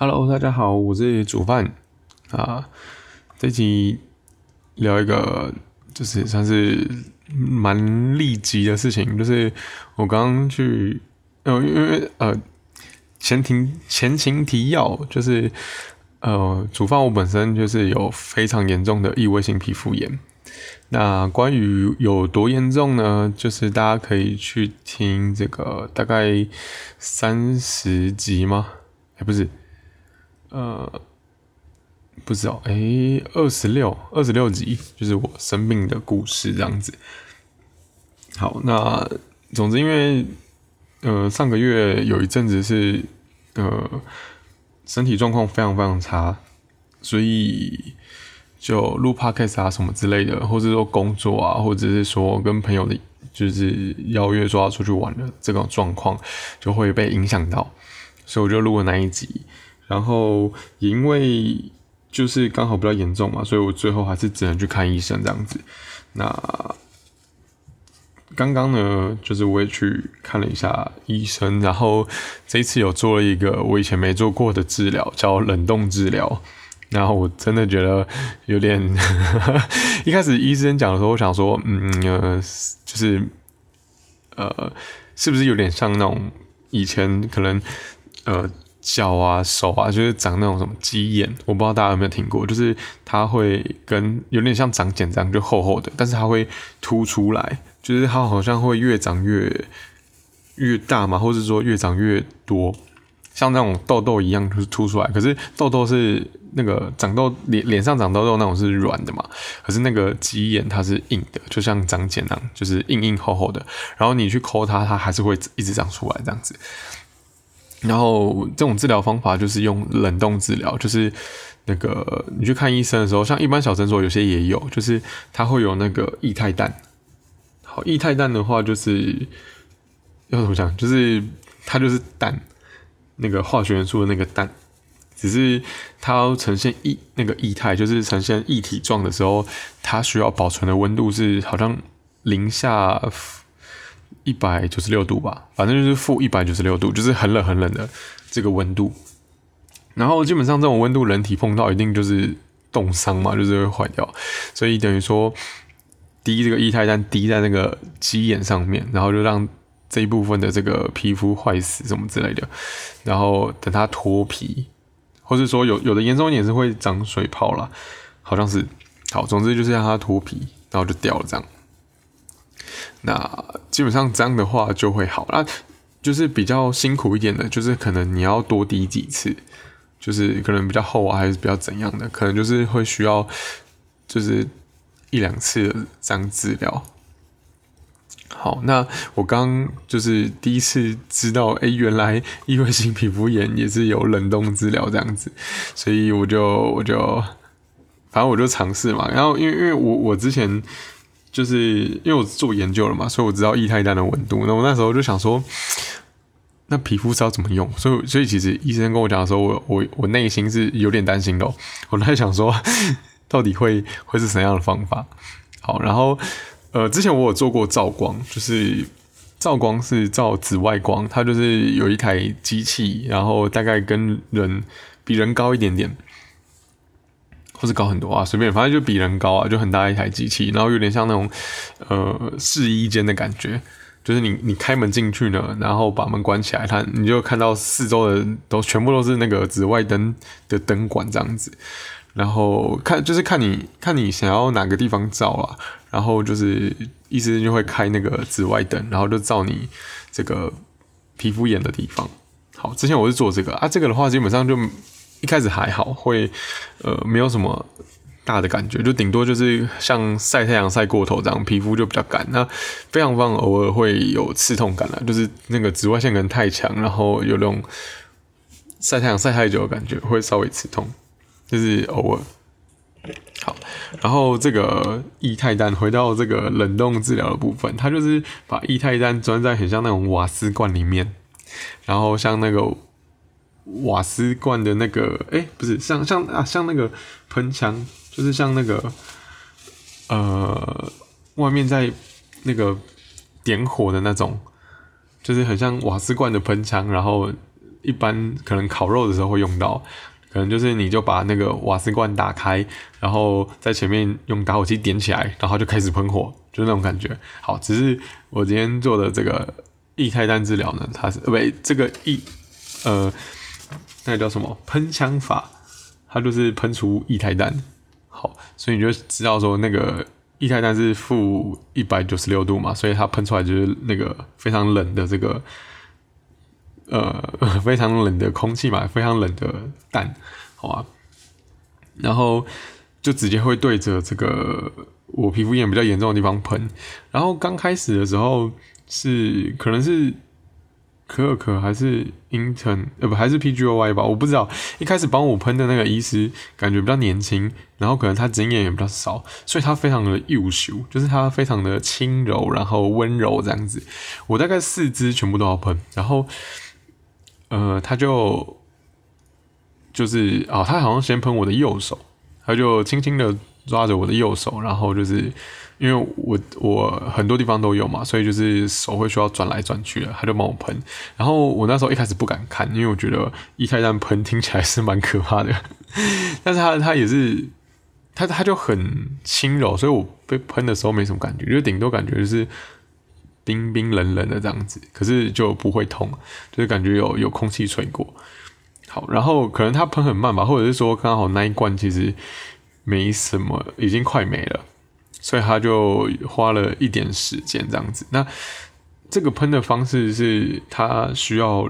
Hello，大家好，我是煮饭啊。这集聊一个就是算是蛮立即的事情，就是我刚刚去，呃，因为呃前庭前情提要，就是呃煮饭我本身就是有非常严重的异位性皮肤炎。那关于有多严重呢？就是大家可以去听这个大概三十集吗？哎，不是。呃，不知道，哎，二十六，二十六集，就是我生病的故事这样子。好，那总之，因为呃上个月有一阵子是呃身体状况非常非常差，所以就录 podcast 啊什么之类的，或者说工作啊，或者是说跟朋友的，就是邀约说要出去玩的这种状况，就会被影响到，所以我就录了那一集。然后因为就是刚好比较严重嘛，所以我最后还是只能去看医生这样子。那刚刚呢，就是我也去看了一下医生，然后这一次有做了一个我以前没做过的治疗，叫冷冻治疗。然后我真的觉得有点，一开始医生讲的时候，我想说，嗯呃，就是呃，是不是有点像那种以前可能呃。脚啊，手啊，就是长那种什么鸡眼，我不知道大家有没有听过，就是它会跟有点像长茧这样，就厚厚的，但是它会凸出来，就是它好像会越长越越大嘛，或者说越长越多，像那种痘痘一样，就是凸出来。可是痘痘是那个长痘脸脸上长痘痘那种是软的嘛，可是那个鸡眼它是硬的，就像长茧那样，就是硬硬厚厚的。然后你去抠它，它还是会一直长出来这样子。然后这种治疗方法就是用冷冻治疗，就是那个你去看医生的时候，像一般小诊所有些也有，就是它会有那个液态氮。好，液态氮的话就是要怎么讲？就是它就是氮，那个化学元素的那个氮，只是它要呈现液那个液态，就是呈现液体状的时候，它需要保存的温度是好像零下。一百九十六度吧，反正就是负一百九十六度，就是很冷很冷的这个温度。然后基本上这种温度，人体碰到一定就是冻伤嘛，就是会坏掉。所以等于说滴这个液态氮滴在那个鸡眼上面，然后就让这一部分的这个皮肤坏死什么之类的。然后等它脱皮，或者说有有的严重一点是会长水泡啦，好像是。好，总之就是让它脱皮，然后就掉了这样。那基本上这样的话就会好，那就是比较辛苦一点的，就是可能你要多滴几次，就是可能比较厚啊，还是比较怎样的，可能就是会需要就是一两次这样治疗。好，那我刚就是第一次知道，哎，原来异位性皮肤炎也是有冷冻治疗这样子，所以我就我就反正我就尝试嘛，然后因为因为我我之前。就是因为我做研究了嘛，所以我知道液态氮的温度。那我那时候就想说，那皮肤是要怎么用？所以，所以其实医生跟我讲的时候，我我我内心是有点担心的。我在想说，到底会会是怎样的方法？好，然后呃，之前我有做过照光，就是照光是照紫外光，它就是有一台机器，然后大概跟人比人高一点点。或是高很多啊，随便，反正就比人高啊，就很大一台机器，然后有点像那种呃试衣间的感觉，就是你你开门进去呢，然后把门关起来，它你就看到四周的都全部都是那个紫外灯的灯管这样子，然后看就是看你看你想要哪个地方照啊，然后就是意思就会开那个紫外灯，然后就照你这个皮肤眼的地方。好，之前我是做这个啊，这个的话基本上就。一开始还好，会呃没有什么大的感觉，就顶多就是像晒太阳晒过头这样，皮肤就比较干。那非常棒，偶尔会有刺痛感了，就是那个紫外线可能太强，然后有那种晒太阳晒太久的感觉，会稍微刺痛，就是偶尔。好，然后这个液态氮回到这个冷冻治疗的部分，它就是把液态氮装在很像那种瓦斯罐里面，然后像那个。瓦斯罐的那个，哎，不是像像啊，像那个喷枪，就是像那个，呃，外面在那个点火的那种，就是很像瓦斯罐的喷枪，然后一般可能烤肉的时候会用到，可能就是你就把那个瓦斯罐打开，然后在前面用打火机点起来，然后就开始喷火，就那种感觉。好，只是我今天做的这个液态氮治疗呢，它是呃不这个液呃那个叫什么喷枪法，它就是喷出液态氮。好，所以你就知道说那个。液态氮是负一百九十六度嘛，所以它喷出来就是那个非常冷的这个，呃，非常冷的空气嘛，非常冷的氮，好吧？然后就直接会对着这个我皮肤炎比较严重的地方喷。然后刚开始的时候是可能是。可可还是英腾呃不还是 PGOY 吧，我不知道。一开始帮我喷的那个医师感觉比较年轻，然后可能他经验也比较少，所以他非常的优秀，就是他非常的轻柔，然后温柔这样子。我大概四支全部都要喷，然后呃他就就是啊，他好像先喷我的右手，他就轻轻的抓着我的右手，然后就是。因为我我很多地方都有嘛，所以就是手会需要转来转去的，他就帮我喷。然后我那时候一开始不敢看，因为我觉得一太弹喷听起来是蛮可怕的。但是他他也是，他他就很轻柔，所以我被喷的时候没什么感觉，就顶多感觉就是冰冰冷冷的这样子，可是就不会痛，就是感觉有有空气吹过。好，然后可能他喷很慢吧，或者是说刚好那一罐其实没什么，已经快没了。所以他就花了一点时间这样子。那这个喷的方式是，他需要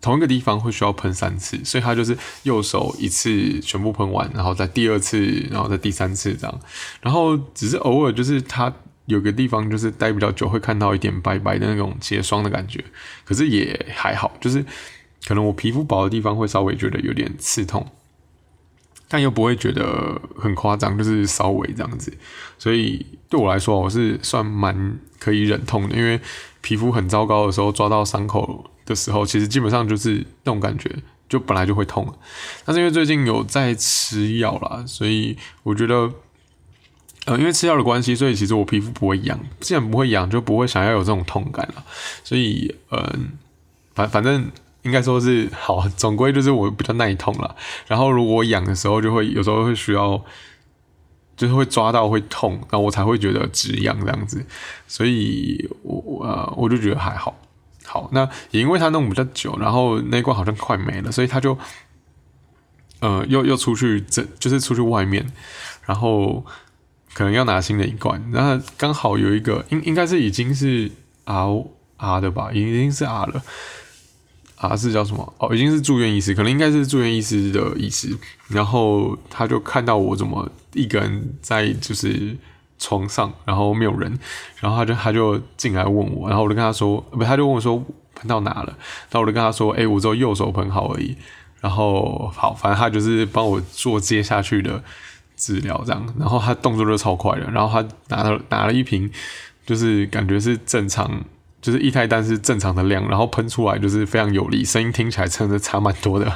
同一个地方会需要喷三次，所以他就是右手一次全部喷完，然后在第二次，然后在第三次这样。然后只是偶尔就是他有个地方就是待比较久，会看到一点白白的那种结霜的感觉，可是也还好，就是可能我皮肤薄的地方会稍微觉得有点刺痛。但又不会觉得很夸张，就是稍微这样子，所以对我来说，我是算蛮可以忍痛的。因为皮肤很糟糕的时候，抓到伤口的时候，其实基本上就是那种感觉，就本来就会痛。但是因为最近有在吃药啦，所以我觉得，呃，因为吃药的关系，所以其实我皮肤不会痒。既然不会痒，就不会想要有这种痛感了。所以，嗯，反反正。应该说是好，总归就是我比较耐痛了。然后如果痒的时候，就会有时候会需要，就是会抓到会痛，然后我才会觉得止痒这样子。所以我我我就觉得还好。好，那也因为他弄比较久，然后那罐好像快没了，所以他就，呃，又又出去这就是出去外面，然后可能要拿新的一罐。然后刚好有一个应应该是已经是 R R 的吧，已经是 R 了。啊，是叫什么？哦，已经是住院医师，可能应该是住院医师的医师。然后他就看到我怎么一个人在就是床上，然后没有人，然后他就他就进来问我，然后我就跟他说，不，他就问我说喷到哪了？然后我就跟他说，哎，我只有右手喷好而已。然后好，反正他就是帮我做接下去的治疗这样。然后他动作就超快的，然后他拿了拿了一瓶，就是感觉是正常。就是液态氮是正常的量，然后喷出来就是非常有力，声音听起来真的差蛮多的。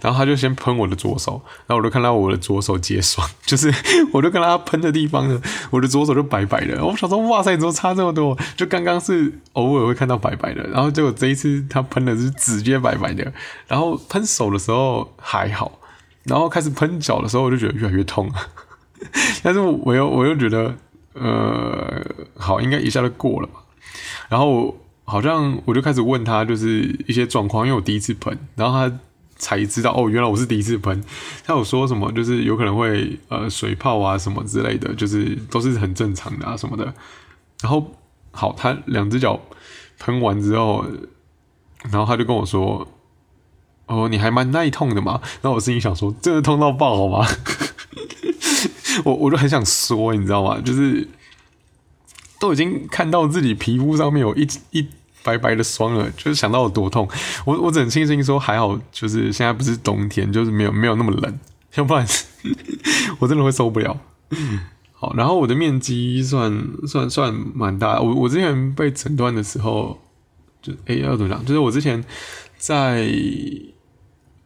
然后他就先喷我的左手，然后我就看到我的左手结霜，就是 我就看到他喷的地方呢，我的左手就白白的。我想说，哇塞，怎么差这么多？就刚刚是偶尔会看到白白的，然后结果这一次他喷的是直接白白的。然后喷手的时候还好，然后开始喷脚的时候，我就觉得越来越痛。但是我又我又觉得，呃，好，应该一下就过了吧。然后好像我就开始问他，就是一些状况，因为我第一次喷，然后他才知道哦，原来我是第一次喷。他有说什么，就是有可能会呃水泡啊什么之类的，就是都是很正常的啊什么的。然后好，他两只脚喷完之后，然后他就跟我说：“哦，你还蛮耐痛的嘛。”然后我心里想说：“真的痛到爆好吗？”我 我就很想说，你知道吗？就是。都已经看到自己皮肤上面有一一白白的霜了，就是想到有多痛。我我只能庆幸说还好，就是现在不是冬天，就是没有没有那么冷，要不然 我真的会受不了。好，然后我的面积算算算蛮大。我我之前被诊断的时候，就哎要怎么讲？就是我之前在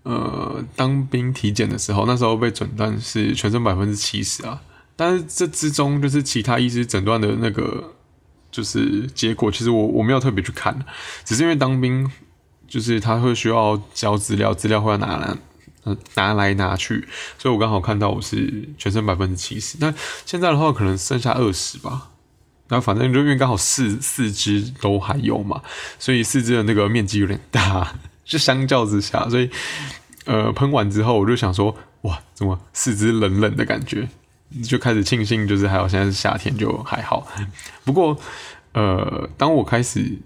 呃当兵体检的时候，那时候被诊断是全身百分之七十啊。但是这之中，就是其他医师诊断的那个，就是结果，其实我我没有特别去看，只是因为当兵就是他会需要交资料，资料会要拿来，拿来拿去，所以我刚好看到我是全身百分之七十，但现在的话可能剩下二十吧。然后反正就因为刚好四四肢都还有嘛，所以四肢的那个面积有点大，就相较之下，所以呃喷完之后我就想说，哇，怎么四肢冷冷的感觉？就开始庆幸，就是还好现在是夏天，就还好。不过呃，当我开始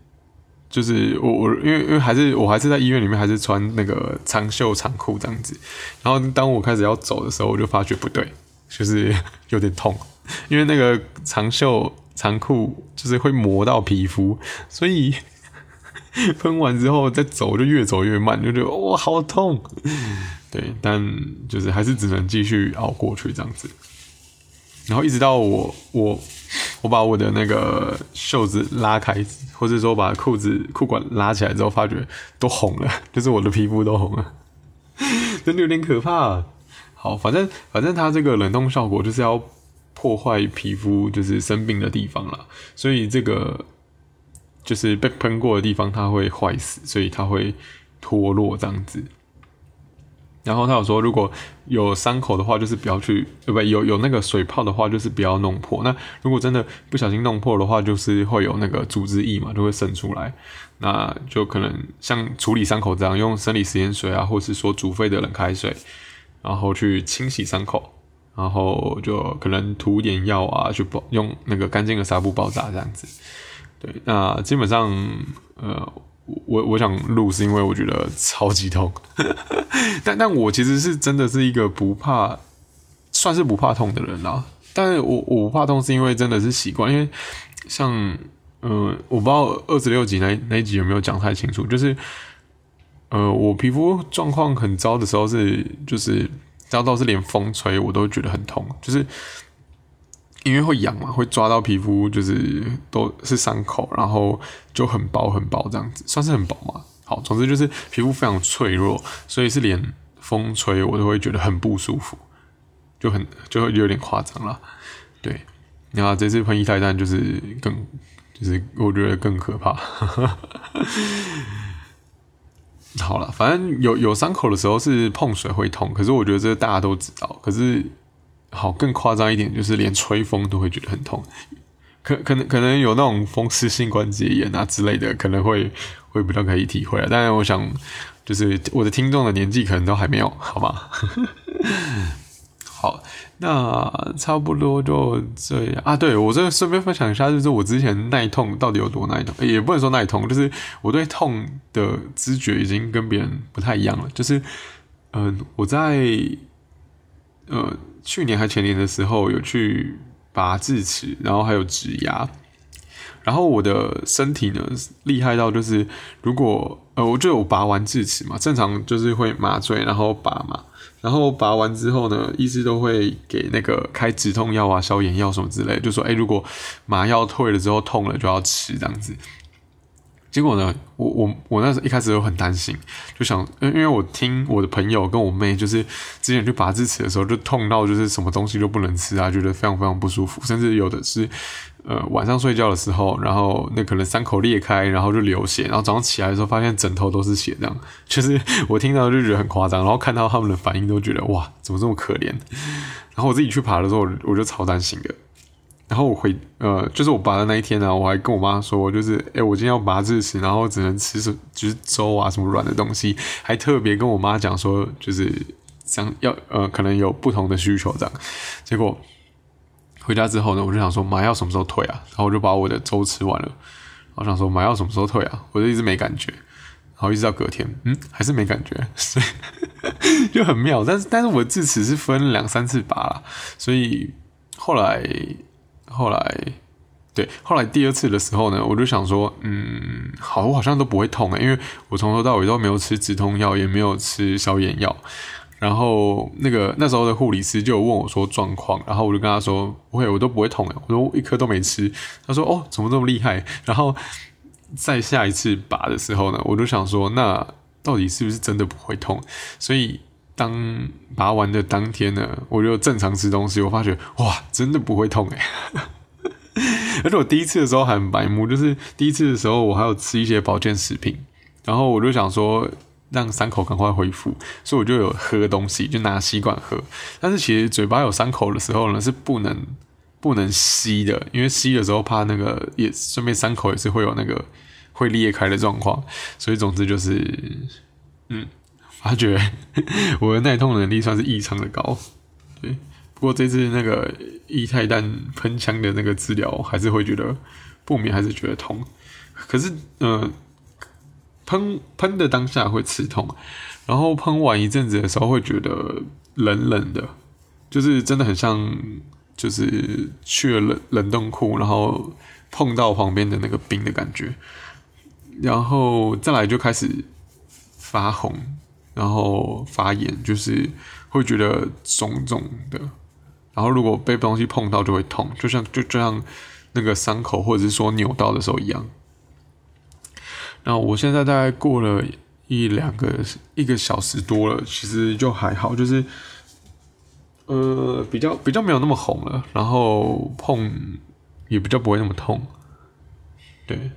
就是我我因为因为还是我还是在医院里面还是穿那个长袖长裤这样子，然后当我开始要走的时候，我就发觉不对，就是 有点痛，因为那个长袖。长裤就是会磨到皮肤，所以 喷完之后再走就越走越慢，就觉得哇好痛。对，但就是还是只能继续熬过去这样子。然后一直到我我我把我的那个袖子拉开，或者说把裤子裤管拉起来之后，发觉都红了，就是我的皮肤都红了，真的有点可怕。好，反正反正它这个冷冻效果就是要。破坏皮肤就是生病的地方了，所以这个就是被喷过的地方，它会坏死，所以它会脱落这样子。然后他有说，如果有伤口的话，就是不要去，呃，不，有有那个水泡的话，就是不要弄破。那如果真的不小心弄破的话，就是会有那个组织液嘛，就会渗出来。那就可能像处理伤口这样，用生理食盐水啊，或是说煮沸的冷开水，然后去清洗伤口。然后就可能涂点药啊，去包用那个干净的纱布包扎这样子。对，那基本上，呃，我我想录是因为我觉得超级痛，但但我其实是真的是一个不怕，算是不怕痛的人啦。但是我我不怕痛是因为真的是习惯，因为像，嗯，我不知道二十六集那那一集有没有讲太清楚，就是，呃，我皮肤状况很糟的时候是就是。糟到是连风吹我都觉得很痛，就是因为会痒嘛，会抓到皮肤，就是都是伤口，然后就很薄很薄这样子，算是很薄嘛。好，总之就是皮肤非常脆弱，所以是连风吹我都会觉得很不舒服，就很就会有点夸张了。对，然后这次喷一泰蛋就是更，就是我觉得更可怕。好了，反正有有伤口的时候是碰水会痛，可是我觉得这大家都知道。可是好更夸张一点，就是连吹风都会觉得很痛，可可能可能有那种风湿性关节炎啊之类的，可能会会比较可以体会。但是我想，就是我的听众的年纪可能都还没有，好吗？好，那差不多就这样啊。对我这顺便分享一下，就是我之前耐痛到底有多耐痛，也不能说耐痛，就是我对痛的知觉已经跟别人不太一样了。就是，嗯，我在呃去年还前年的时候有去拔智齿，然后还有植牙，然后我的身体呢厉害到就是，如果呃我就有拔完智齿嘛，正常就是会麻醉然后拔嘛。然后拔完之后呢，医师都会给那个开止痛药啊、消炎药什么之类，就说：“哎，如果麻药退了之后痛了，就要吃这样子。”结果呢，我我我那时候一开始就很担心，就想，因为我听我的朋友跟我妹，就是之前去拔智齿的时候，就痛到就是什么东西都不能吃啊，觉得非常非常不舒服，甚至有的是。呃，晚上睡觉的时候，然后那可能伤口裂开，然后就流血，然后早上起来的时候发现枕头都是血，这样，就是我听到就觉得很夸张，然后看到他们的反应都觉得哇，怎么这么可怜？然后我自己去爬的时候，我就超担心的。然后我回呃，就是我拔的那一天呢，我还跟我妈说，就是哎，我今天要拔智齿，然后只能吃什么就是粥啊什么软的东西，还特别跟我妈讲说，就是想要呃，可能有不同的需求这样，结果。回家之后呢，我就想说麻药什么时候退啊？然后我就把我的粥吃完了。我想说麻药什么时候退啊？我就一直没感觉，然后一直到隔天，嗯，还是没感觉，所以就很妙。但是，但是我智齿是分两三次拔了，所以后来后来对后来第二次的时候呢，我就想说，嗯，好，我好像都不会痛啊，因为我从头到尾都没有吃止痛药，也没有吃消炎药。然后那个那时候的护理师就问我说状况，然后我就跟他说不会，我都不会痛的，我都一颗都没吃。他说哦，怎么这么厉害？然后再下一次拔的时候呢，我就想说那到底是不是真的不会痛？所以当拔完的当天呢，我就正常吃东西，我发觉哇，真的不会痛哎！而且我第一次的时候很白目，就是第一次的时候我还有吃一些保健食品。然后我就想说让伤口赶快恢复，所以我就有喝东西，就拿吸管喝。但是其实嘴巴有伤口的时候呢，是不能不能吸的，因为吸的时候怕那个也顺便伤口也是会有那个会裂开的状况。所以总之就是，嗯，发觉我的耐痛能力算是异常的高。对，不过这次那个液态氮喷枪的那个治疗，还是会觉得不免还是觉得痛。可是，嗯。喷喷的当下会刺痛，然后喷完一阵子的时候会觉得冷冷的，就是真的很像，就是去了冷冷冻库，然后碰到旁边的那个冰的感觉，然后再来就开始发红，然后发炎，就是会觉得肿肿的，然后如果被东西碰到就会痛，就像就就像那个伤口或者是说扭到的时候一样。那我现在大概过了一两个一个小时多了，其实就还好，就是呃比较比较没有那么红了，然后碰也比较不会那么痛，对，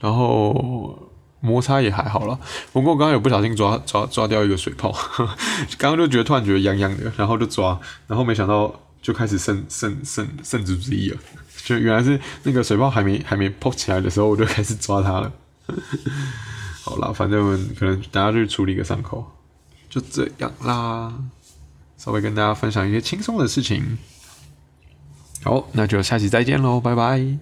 然后摩擦也还好了。不过我刚刚有不小心抓抓抓掉一个水泡，刚刚就觉得突然觉得痒痒的，然后就抓，然后没想到就开始渗渗渗渗出汁液了，就原来是那个水泡还没还没泡起来的时候，我就开始抓它了。好啦，反正可能大家去处理一个伤口，就这样啦。稍微跟大家分享一些轻松的事情。好，那就下期再见喽，拜拜。